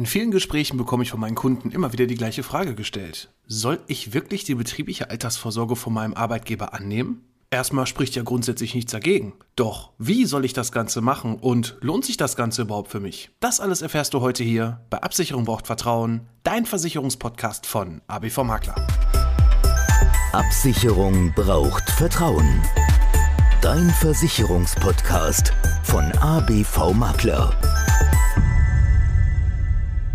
In vielen Gesprächen bekomme ich von meinen Kunden immer wieder die gleiche Frage gestellt. Soll ich wirklich die betriebliche Altersvorsorge von meinem Arbeitgeber annehmen? Erstmal spricht ja grundsätzlich nichts dagegen. Doch wie soll ich das Ganze machen und lohnt sich das Ganze überhaupt für mich? Das alles erfährst du heute hier bei Absicherung braucht Vertrauen, dein Versicherungspodcast von ABV Makler. Absicherung braucht Vertrauen. Dein Versicherungspodcast von ABV Makler.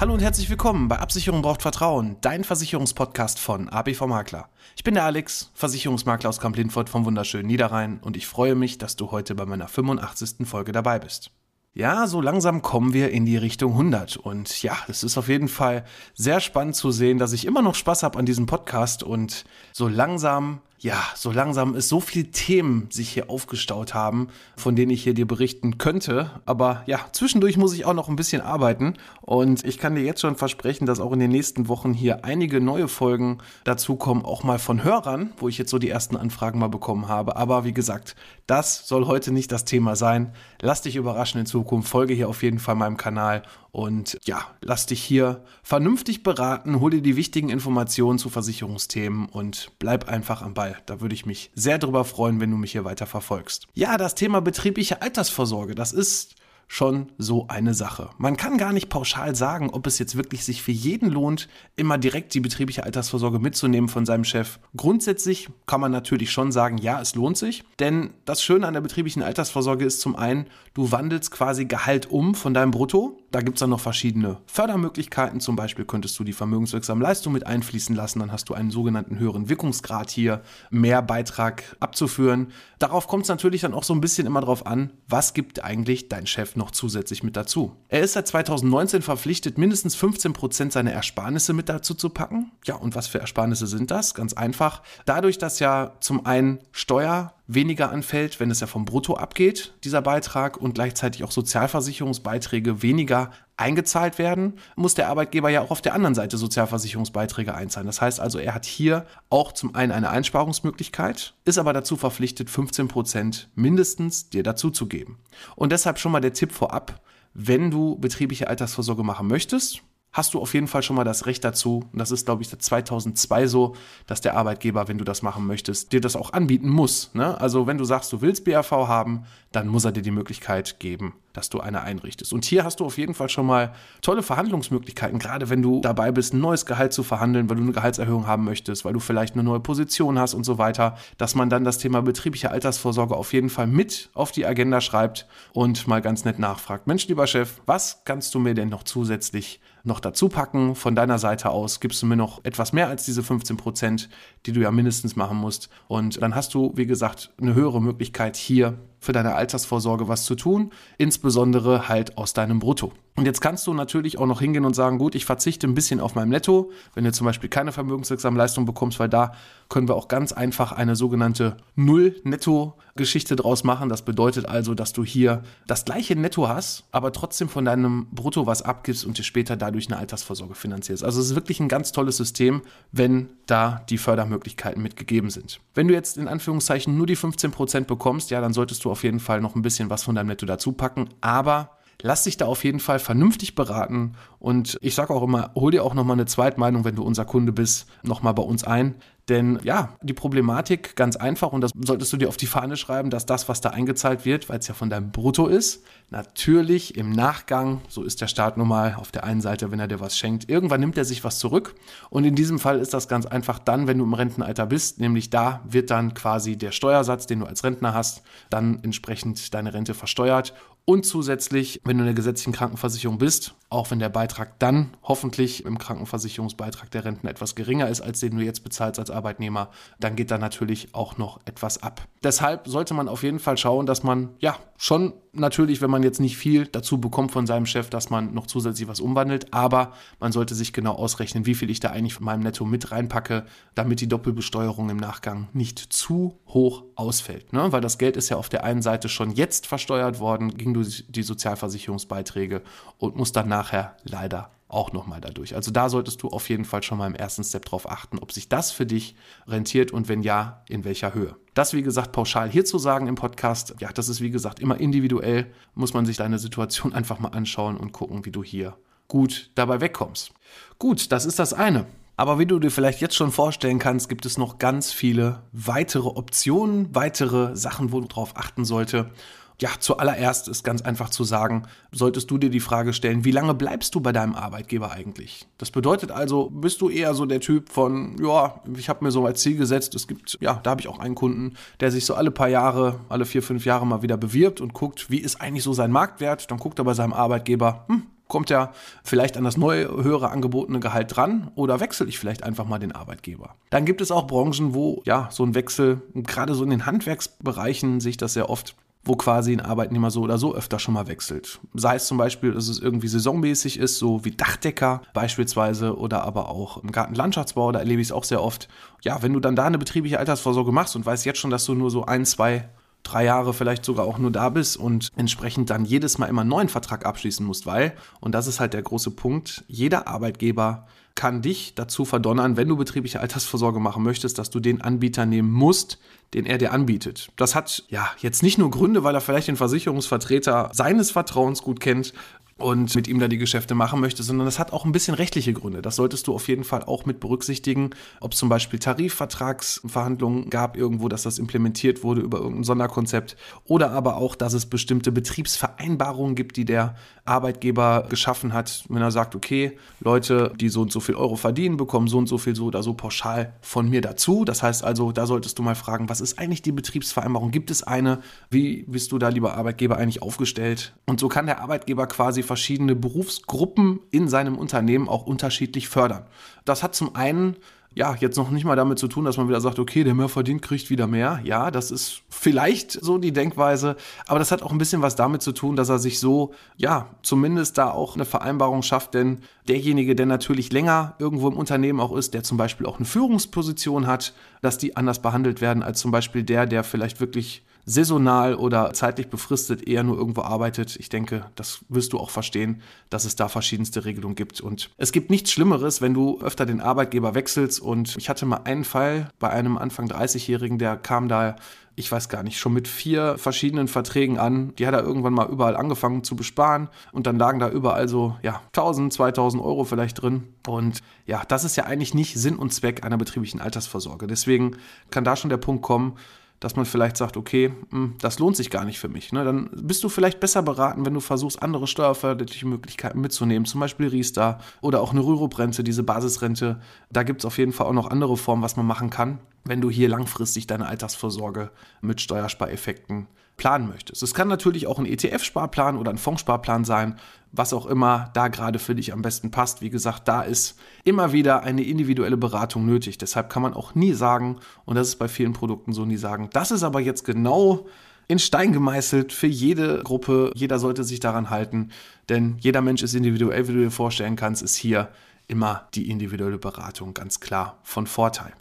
Hallo und herzlich willkommen bei Absicherung braucht Vertrauen, dein Versicherungspodcast von ABV Makler. Ich bin der Alex, Versicherungsmakler aus Kamp-Lindfort vom wunderschönen Niederrhein und ich freue mich, dass du heute bei meiner 85. Folge dabei bist. Ja, so langsam kommen wir in die Richtung 100 und ja, es ist auf jeden Fall sehr spannend zu sehen, dass ich immer noch Spaß habe an diesem Podcast und so langsam ja, so langsam ist so viel Themen sich hier aufgestaut haben, von denen ich hier dir berichten könnte. Aber ja, zwischendurch muss ich auch noch ein bisschen arbeiten. Und ich kann dir jetzt schon versprechen, dass auch in den nächsten Wochen hier einige neue Folgen dazukommen, auch mal von Hörern, wo ich jetzt so die ersten Anfragen mal bekommen habe. Aber wie gesagt, das soll heute nicht das Thema sein. Lass dich überraschen in Zukunft. Folge hier auf jeden Fall meinem Kanal und ja, lass dich hier vernünftig beraten, hol dir die wichtigen Informationen zu Versicherungsthemen und bleib einfach am Ball. Da würde ich mich sehr drüber freuen, wenn du mich hier weiter verfolgst. Ja, das Thema betriebliche Altersvorsorge, das ist schon so eine Sache. Man kann gar nicht pauschal sagen, ob es jetzt wirklich sich für jeden lohnt, immer direkt die betriebliche Altersvorsorge mitzunehmen von seinem Chef. Grundsätzlich kann man natürlich schon sagen, ja, es lohnt sich, denn das Schöne an der betrieblichen Altersvorsorge ist zum einen, du wandelst quasi Gehalt um von deinem Brutto. Da gibt es dann noch verschiedene Fördermöglichkeiten. Zum Beispiel könntest du die vermögenswirksame Leistung mit einfließen lassen, dann hast du einen sogenannten höheren Wirkungsgrad hier, mehr Beitrag abzuführen. Darauf kommt es natürlich dann auch so ein bisschen immer drauf an, was gibt eigentlich dein Chef noch zusätzlich mit dazu. Er ist seit 2019 verpflichtet, mindestens 15% seiner Ersparnisse mit dazu zu packen. Ja, und was für Ersparnisse sind das? Ganz einfach. Dadurch, dass ja zum einen Steuer weniger anfällt, wenn es ja vom Brutto abgeht, dieser Beitrag, und gleichzeitig auch Sozialversicherungsbeiträge weniger eingezahlt werden, muss der Arbeitgeber ja auch auf der anderen Seite Sozialversicherungsbeiträge einzahlen. Das heißt also, er hat hier auch zum einen eine Einsparungsmöglichkeit, ist aber dazu verpflichtet, 15 Prozent mindestens dir dazu zu geben. Und deshalb schon mal der Tipp vorab, wenn du betriebliche Altersvorsorge machen möchtest, hast du auf jeden Fall schon mal das Recht dazu. Und das ist, glaube ich, seit 2002 so, dass der Arbeitgeber, wenn du das machen möchtest, dir das auch anbieten muss. Ne? Also wenn du sagst, du willst BRV haben, dann muss er dir die Möglichkeit geben, dass du eine einrichtest. Und hier hast du auf jeden Fall schon mal tolle Verhandlungsmöglichkeiten, gerade wenn du dabei bist, ein neues Gehalt zu verhandeln, weil du eine Gehaltserhöhung haben möchtest, weil du vielleicht eine neue Position hast und so weiter, dass man dann das Thema betriebliche Altersvorsorge auf jeden Fall mit auf die Agenda schreibt und mal ganz nett nachfragt. Mensch, lieber Chef, was kannst du mir denn noch zusätzlich noch dazu packen. Von deiner Seite aus gibst du mir noch etwas mehr als diese 15 Prozent, die du ja mindestens machen musst. Und dann hast du, wie gesagt, eine höhere Möglichkeit hier für deine Altersvorsorge was zu tun, insbesondere halt aus deinem Brutto. Und jetzt kannst du natürlich auch noch hingehen und sagen, gut, ich verzichte ein bisschen auf meinem Netto, wenn du zum Beispiel keine vermögenswirksame Leistung bekommst, weil da können wir auch ganz einfach eine sogenannte Null-Netto-Geschichte draus machen. Das bedeutet also, dass du hier das gleiche Netto hast, aber trotzdem von deinem Brutto was abgibst und dir später dadurch eine Altersvorsorge finanzierst. Also es ist wirklich ein ganz tolles System, wenn da die Fördermöglichkeiten mitgegeben sind. Wenn du jetzt in Anführungszeichen nur die 15% bekommst, ja, dann solltest du auf jeden Fall noch ein bisschen was von deinem Netto dazu packen, aber lass dich da auf jeden Fall vernünftig beraten und ich sage auch immer, hol dir auch nochmal eine Zweitmeinung, wenn du unser Kunde bist, nochmal bei uns ein. Denn ja, die Problematik ganz einfach und das solltest du dir auf die Fahne schreiben, dass das, was da eingezahlt wird, weil es ja von deinem Brutto ist, natürlich im Nachgang, so ist der Staat nun mal auf der einen Seite, wenn er dir was schenkt, irgendwann nimmt er sich was zurück. Und in diesem Fall ist das ganz einfach dann, wenn du im Rentenalter bist, nämlich da wird dann quasi der Steuersatz, den du als Rentner hast, dann entsprechend deine Rente versteuert. Und zusätzlich, wenn du in der gesetzlichen Krankenversicherung bist, auch wenn der Beitrag Beitrag dann hoffentlich im Krankenversicherungsbeitrag der Renten etwas geringer ist, als den du jetzt bezahlst als Arbeitnehmer, dann geht da natürlich auch noch etwas ab. Deshalb sollte man auf jeden Fall schauen, dass man ja schon natürlich, wenn man jetzt nicht viel dazu bekommt von seinem Chef, dass man noch zusätzlich was umwandelt, aber man sollte sich genau ausrechnen, wie viel ich da eigentlich von meinem Netto mit reinpacke, damit die Doppelbesteuerung im Nachgang nicht zu hoch ausfällt. Ne? Weil das Geld ist ja auf der einen Seite schon jetzt versteuert worden, ging durch die Sozialversicherungsbeiträge und muss dann nachher leider auch nochmal dadurch. Also da solltest du auf jeden Fall schon mal im ersten Step drauf achten, ob sich das für dich rentiert und wenn ja, in welcher Höhe. Das, wie gesagt, pauschal hier zu sagen im Podcast, ja, das ist, wie gesagt, immer individuell, muss man sich deine Situation einfach mal anschauen und gucken, wie du hier gut dabei wegkommst. Gut, das ist das eine. Aber wie du dir vielleicht jetzt schon vorstellen kannst, gibt es noch ganz viele weitere Optionen, weitere Sachen, wo du drauf achten sollte. Ja, zuallererst ist ganz einfach zu sagen, solltest du dir die Frage stellen, wie lange bleibst du bei deinem Arbeitgeber eigentlich? Das bedeutet also, bist du eher so der Typ von, ja, ich habe mir so als Ziel gesetzt, es gibt, ja, da habe ich auch einen Kunden, der sich so alle paar Jahre, alle vier, fünf Jahre mal wieder bewirbt und guckt, wie ist eigentlich so sein Marktwert? Dann guckt er bei seinem Arbeitgeber, hm, kommt er vielleicht an das neue, höhere angebotene Gehalt dran oder wechsle ich vielleicht einfach mal den Arbeitgeber. Dann gibt es auch Branchen, wo ja so ein Wechsel, gerade so in den Handwerksbereichen sehe ich das sehr oft, wo quasi ein Arbeitnehmer so oder so öfter schon mal wechselt. Sei es zum Beispiel, dass es irgendwie saisonmäßig ist, so wie Dachdecker beispielsweise oder aber auch im Gartenlandschaftsbau, da erlebe ich es auch sehr oft. Ja, wenn du dann da eine betriebliche Altersvorsorge machst und weißt jetzt schon, dass du nur so ein, zwei drei Jahre vielleicht sogar auch nur da bist und entsprechend dann jedes Mal immer einen neuen Vertrag abschließen musst, weil, und das ist halt der große Punkt, jeder Arbeitgeber kann dich dazu verdonnern, wenn du betriebliche Altersvorsorge machen möchtest, dass du den Anbieter nehmen musst, den er dir anbietet. Das hat ja jetzt nicht nur Gründe, weil er vielleicht den Versicherungsvertreter seines Vertrauens gut kennt, und mit ihm da die Geschäfte machen möchte, sondern das hat auch ein bisschen rechtliche Gründe. Das solltest du auf jeden Fall auch mit berücksichtigen, ob es zum Beispiel Tarifvertragsverhandlungen gab irgendwo, dass das implementiert wurde über irgendein Sonderkonzept oder aber auch, dass es bestimmte Betriebsvereinbarungen gibt, die der Arbeitgeber geschaffen hat, wenn er sagt, okay, Leute, die so und so viel Euro verdienen, bekommen so und so viel so oder so pauschal von mir dazu. Das heißt also, da solltest du mal fragen, was ist eigentlich die Betriebsvereinbarung? Gibt es eine? Wie bist du da, lieber Arbeitgeber, eigentlich aufgestellt? Und so kann der Arbeitgeber quasi verschiedene Berufsgruppen in seinem Unternehmen auch unterschiedlich fördern. Das hat zum einen ja, jetzt noch nicht mal damit zu tun, dass man wieder sagt, okay, der mehr verdient, kriegt wieder mehr. Ja, das ist vielleicht so die Denkweise, aber das hat auch ein bisschen was damit zu tun, dass er sich so, ja, zumindest da auch eine Vereinbarung schafft, denn derjenige, der natürlich länger irgendwo im Unternehmen auch ist, der zum Beispiel auch eine Führungsposition hat, dass die anders behandelt werden als zum Beispiel der, der vielleicht wirklich saisonal oder zeitlich befristet eher nur irgendwo arbeitet. Ich denke, das wirst du auch verstehen, dass es da verschiedenste Regelungen gibt. Und es gibt nichts Schlimmeres, wenn du öfter den Arbeitgeber wechselst. Und ich hatte mal einen Fall bei einem Anfang 30-Jährigen, der kam da ich weiß gar nicht, schon mit vier verschiedenen Verträgen an. Die hat er irgendwann mal überall angefangen zu besparen und dann lagen da überall so, ja, 1000, 2000 Euro vielleicht drin. Und ja, das ist ja eigentlich nicht Sinn und Zweck einer betrieblichen Altersvorsorge. Deswegen kann da schon der Punkt kommen, dass man vielleicht sagt, okay, hm, das lohnt sich gar nicht für mich. Ne? Dann bist du vielleicht besser beraten, wenn du versuchst, andere steuerförderliche Möglichkeiten mitzunehmen, zum Beispiel Riester oder auch eine Rürup-Rente, diese Basisrente. Da gibt es auf jeden Fall auch noch andere Formen, was man machen kann, wenn du hier langfristig deine Altersvorsorge mit Steuerspareffekten planen möchtest. Es kann natürlich auch ein ETF-Sparplan oder ein Fondssparplan sein, was auch immer da gerade für dich am besten passt. Wie gesagt, da ist immer wieder eine individuelle Beratung nötig. Deshalb kann man auch nie sagen, und das ist bei vielen Produkten so, nie sagen, das ist aber jetzt genau in Stein gemeißelt für jede Gruppe. Jeder sollte sich daran halten, denn jeder Mensch ist individuell, wie du dir vorstellen kannst, ist hier immer die individuelle Beratung ganz klar von Vorteil.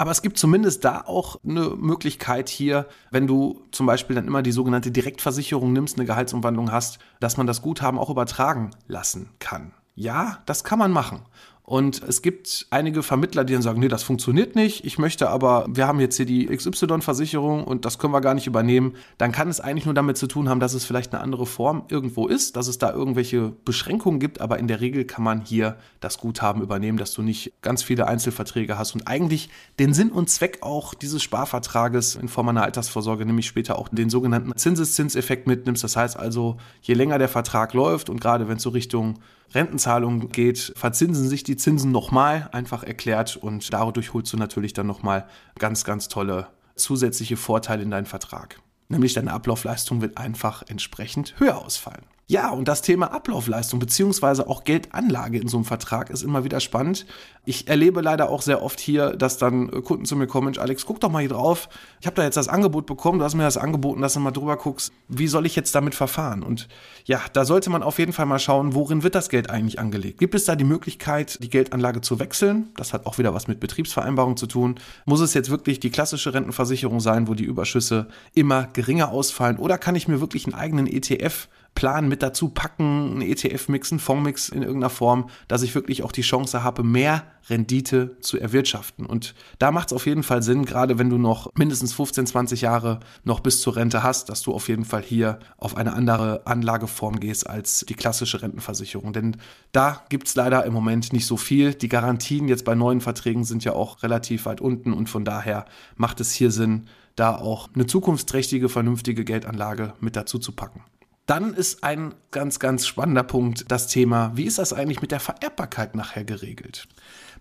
Aber es gibt zumindest da auch eine Möglichkeit hier, wenn du zum Beispiel dann immer die sogenannte Direktversicherung nimmst, eine Gehaltsumwandlung hast, dass man das Guthaben auch übertragen lassen kann. Ja, das kann man machen. Und es gibt einige Vermittler, die dann sagen, nee, das funktioniert nicht. Ich möchte aber, wir haben jetzt hier die XY-Versicherung und das können wir gar nicht übernehmen. Dann kann es eigentlich nur damit zu tun haben, dass es vielleicht eine andere Form irgendwo ist, dass es da irgendwelche Beschränkungen gibt. Aber in der Regel kann man hier das Guthaben übernehmen, dass du nicht ganz viele Einzelverträge hast und eigentlich den Sinn und Zweck auch dieses Sparvertrages in Form einer Altersvorsorge, nämlich später auch den sogenannten Zinseszinseffekt mitnimmst. Das heißt also, je länger der Vertrag läuft und gerade wenn es so Richtung Rentenzahlung geht, verzinsen sich die Zinsen nochmal, einfach erklärt. Und dadurch holst du natürlich dann nochmal ganz, ganz tolle zusätzliche Vorteile in deinen Vertrag. Nämlich deine Ablaufleistung wird einfach entsprechend höher ausfallen. Ja, und das Thema Ablaufleistung beziehungsweise auch Geldanlage in so einem Vertrag ist immer wieder spannend. Ich erlebe leider auch sehr oft hier, dass dann Kunden zu mir kommen, Mensch, Alex, guck doch mal hier drauf. Ich habe da jetzt das Angebot bekommen, du hast mir das angeboten, dass du mal drüber guckst. Wie soll ich jetzt damit verfahren? Und ja, da sollte man auf jeden Fall mal schauen, worin wird das Geld eigentlich angelegt? Gibt es da die Möglichkeit, die Geldanlage zu wechseln? Das hat auch wieder was mit Betriebsvereinbarung zu tun. Muss es jetzt wirklich die klassische Rentenversicherung sein, wo die Überschüsse immer geringer ausfallen? Oder kann ich mir wirklich einen eigenen ETF Plan mit dazu packen, einen ETF-Mix, einen Fondsmix in irgendeiner Form, dass ich wirklich auch die Chance habe, mehr Rendite zu erwirtschaften. Und da macht es auf jeden Fall Sinn, gerade wenn du noch mindestens 15, 20 Jahre noch bis zur Rente hast, dass du auf jeden Fall hier auf eine andere Anlageform gehst als die klassische Rentenversicherung. Denn da gibt es leider im Moment nicht so viel. Die Garantien jetzt bei neuen Verträgen sind ja auch relativ weit unten und von daher macht es hier Sinn, da auch eine zukunftsträchtige, vernünftige Geldanlage mit dazu zu packen. Dann ist ein ganz, ganz spannender Punkt das Thema, wie ist das eigentlich mit der Vererbbarkeit nachher geregelt?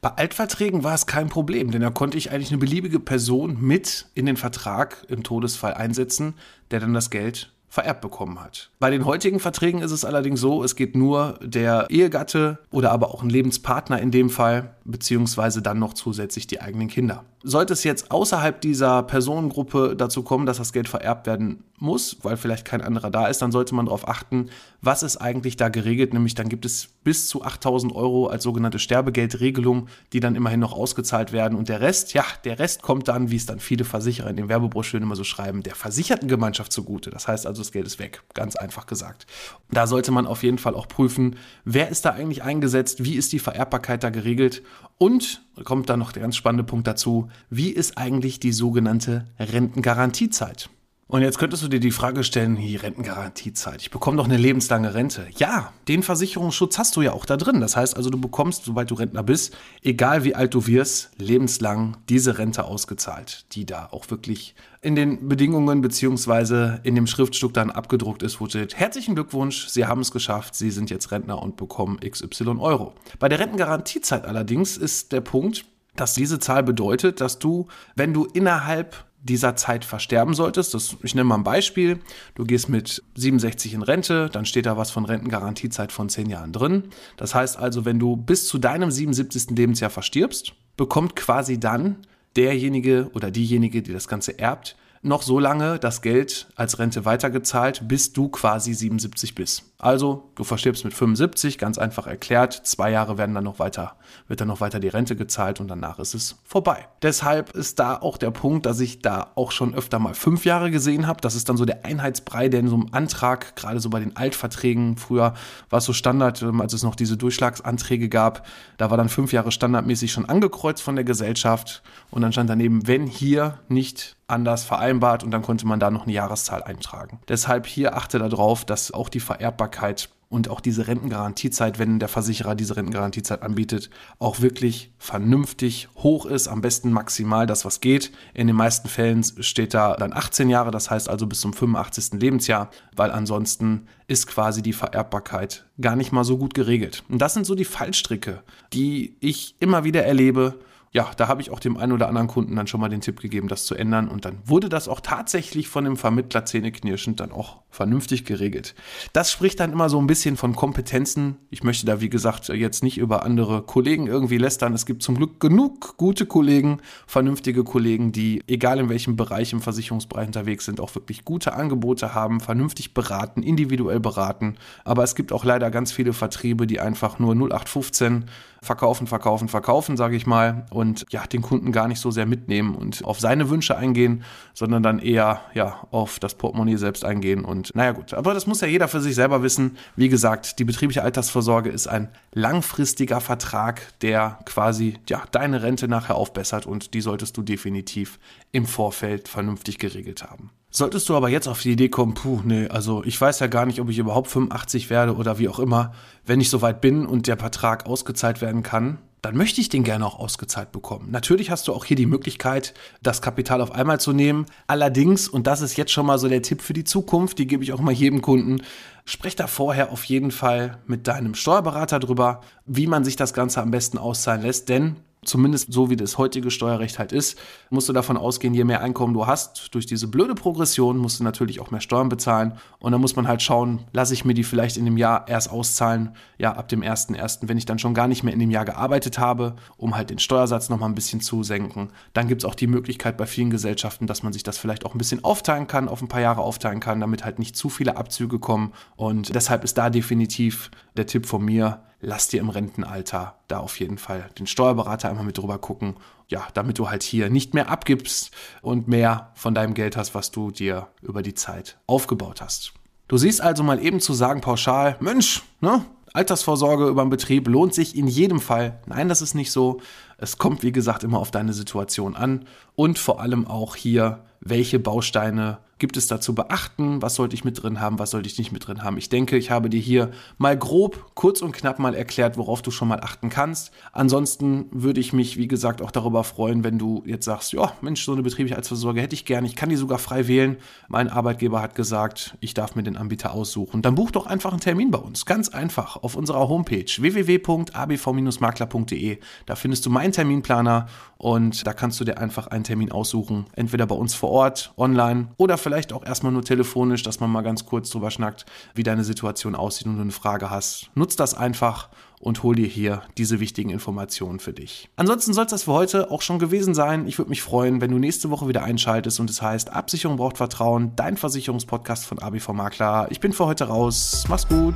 Bei Altverträgen war es kein Problem, denn da konnte ich eigentlich eine beliebige Person mit in den Vertrag im Todesfall einsetzen, der dann das Geld vererbt bekommen hat. Bei den heutigen Verträgen ist es allerdings so, es geht nur der Ehegatte oder aber auch ein Lebenspartner in dem Fall, beziehungsweise dann noch zusätzlich die eigenen Kinder. Sollte es jetzt außerhalb dieser Personengruppe dazu kommen, dass das Geld vererbt werden muss, weil vielleicht kein anderer da ist, dann sollte man darauf achten, was ist eigentlich da geregelt. Nämlich dann gibt es bis zu 8000 Euro als sogenannte Sterbegeldregelung, die dann immerhin noch ausgezahlt werden. Und der Rest, ja, der Rest kommt dann, wie es dann viele Versicherer in den Werbebroschüren immer so schreiben, der versicherten Gemeinschaft zugute. Das heißt also, das Geld ist weg, ganz einfach gesagt. Da sollte man auf jeden Fall auch prüfen, wer ist da eigentlich eingesetzt, wie ist die Vererbbarkeit da geregelt und kommt dann noch der ganz spannende Punkt dazu, wie ist eigentlich die sogenannte Rentengarantiezeit? Und jetzt könntest du dir die Frage stellen, die Rentengarantiezeit, ich bekomme doch eine lebenslange Rente. Ja, den Versicherungsschutz hast du ja auch da drin. Das heißt also, du bekommst, sobald du Rentner bist, egal wie alt du wirst, lebenslang diese Rente ausgezahlt, die da auch wirklich in den Bedingungen beziehungsweise in dem Schriftstück dann abgedruckt ist, wo steht, herzlichen Glückwunsch, Sie haben es geschafft, Sie sind jetzt Rentner und bekommen XY Euro. Bei der Rentengarantiezeit allerdings ist der Punkt, dass diese Zahl bedeutet, dass du, wenn du innerhalb dieser Zeit versterben solltest. Das, ich nenne mal ein Beispiel. Du gehst mit 67 in Rente, dann steht da was von Rentengarantiezeit von 10 Jahren drin. Das heißt also, wenn du bis zu deinem 77. Lebensjahr verstirbst, bekommt quasi dann derjenige oder diejenige, die das Ganze erbt, noch so lange das Geld als Rente weitergezahlt, bis du quasi 77 bist. Also, du verstirbst mit 75, ganz einfach erklärt. Zwei Jahre werden dann noch weiter, wird dann noch weiter die Rente gezahlt und danach ist es vorbei. Deshalb ist da auch der Punkt, dass ich da auch schon öfter mal fünf Jahre gesehen habe. Das ist dann so der Einheitsbrei, der in so einem Antrag, gerade so bei den Altverträgen, früher war es so Standard, ähm, als es noch diese Durchschlagsanträge gab, da war dann fünf Jahre standardmäßig schon angekreuzt von der Gesellschaft und dann stand daneben, wenn hier nicht anders vereinbart und dann konnte man da noch eine Jahreszahl eintragen. Deshalb hier achte darauf, dass auch die Vererbbarkeit und auch diese Rentengarantiezeit, wenn der Versicherer diese Rentengarantiezeit anbietet, auch wirklich vernünftig hoch ist, am besten maximal das, was geht. In den meisten Fällen steht da dann 18 Jahre, das heißt also bis zum 85. Lebensjahr, weil ansonsten ist quasi die Vererbbarkeit gar nicht mal so gut geregelt. Und das sind so die Fallstricke, die ich immer wieder erlebe ja, da habe ich auch dem einen oder anderen Kunden dann schon mal den Tipp gegeben, das zu ändern. Und dann wurde das auch tatsächlich von dem Vermittler zähneknirschend dann auch vernünftig geregelt. Das spricht dann immer so ein bisschen von Kompetenzen. Ich möchte da, wie gesagt, jetzt nicht über andere Kollegen irgendwie lästern. Es gibt zum Glück genug gute Kollegen, vernünftige Kollegen, die, egal in welchem Bereich im Versicherungsbereich unterwegs sind, auch wirklich gute Angebote haben, vernünftig beraten, individuell beraten. Aber es gibt auch leider ganz viele Vertriebe, die einfach nur 0815 verkaufen, verkaufen, verkaufen, sage ich mal, und ja, den Kunden gar nicht so sehr mitnehmen und auf seine Wünsche eingehen, sondern dann eher ja auf das Portemonnaie selbst eingehen. Und naja gut, aber das muss ja jeder für sich selber wissen. Wie gesagt, die betriebliche Altersvorsorge ist ein langfristiger Vertrag, der quasi ja deine Rente nachher aufbessert und die solltest du definitiv im Vorfeld vernünftig geregelt haben. Solltest du aber jetzt auf die Idee kommen, puh, nee, also ich weiß ja gar nicht, ob ich überhaupt 85 werde oder wie auch immer, wenn ich soweit bin und der Vertrag ausgezahlt werden kann, dann möchte ich den gerne auch ausgezahlt bekommen. Natürlich hast du auch hier die Möglichkeit, das Kapital auf einmal zu nehmen. Allerdings, und das ist jetzt schon mal so der Tipp für die Zukunft, die gebe ich auch mal jedem Kunden, sprech da vorher auf jeden Fall mit deinem Steuerberater drüber, wie man sich das Ganze am besten auszahlen lässt, denn zumindest so wie das heutige Steuerrecht halt ist, musst du davon ausgehen, je mehr Einkommen du hast, durch diese blöde Progression musst du natürlich auch mehr Steuern bezahlen. Und dann muss man halt schauen, lasse ich mir die vielleicht in dem Jahr erst auszahlen, ja, ab dem 1.1., wenn ich dann schon gar nicht mehr in dem Jahr gearbeitet habe, um halt den Steuersatz nochmal ein bisschen zu senken. Dann gibt es auch die Möglichkeit bei vielen Gesellschaften, dass man sich das vielleicht auch ein bisschen aufteilen kann, auf ein paar Jahre aufteilen kann, damit halt nicht zu viele Abzüge kommen. Und deshalb ist da definitiv der Tipp von mir, lass dir im Rentenalter da auf jeden Fall den Steuerberater einmal mit drüber gucken. Ja, damit du halt hier nicht mehr abgibst und mehr von deinem Geld hast, was du dir über die Zeit aufgebaut hast. Du siehst also mal eben zu sagen pauschal, Mensch, ne? Altersvorsorge über den Betrieb lohnt sich in jedem Fall. Nein, das ist nicht so. Es kommt, wie gesagt, immer auf deine Situation an und vor allem auch hier, welche Bausteine gibt es da zu beachten? Was sollte ich mit drin haben? Was sollte ich nicht mit drin haben? Ich denke, ich habe dir hier mal grob, kurz und knapp mal erklärt, worauf du schon mal achten kannst. Ansonsten würde ich mich, wie gesagt, auch darüber freuen, wenn du jetzt sagst, ja, Mensch, so eine betriebliche Altersvorsorge hätte ich gerne. Ich kann die sogar frei wählen. Mein Arbeitgeber hat gesagt, ich darf mir den Anbieter aussuchen. Dann buch doch einfach einen Termin bei uns. Ganz einfach auf unserer Homepage www.abv-makler.de. Da findest du meinen Terminplaner und da kannst du dir einfach einen Termin aussuchen. Entweder bei uns vor Ort, online oder vielleicht auch erstmal nur telefonisch, dass man mal ganz kurz drüber schnackt, wie deine Situation aussieht und du eine Frage hast. Nutz das einfach und hol dir hier diese wichtigen Informationen für dich. Ansonsten soll es das für heute auch schon gewesen sein. Ich würde mich freuen, wenn du nächste Woche wieder einschaltest und es heißt Absicherung braucht Vertrauen, dein Versicherungspodcast von ABV Makler. Ich bin für heute raus. Mach's gut.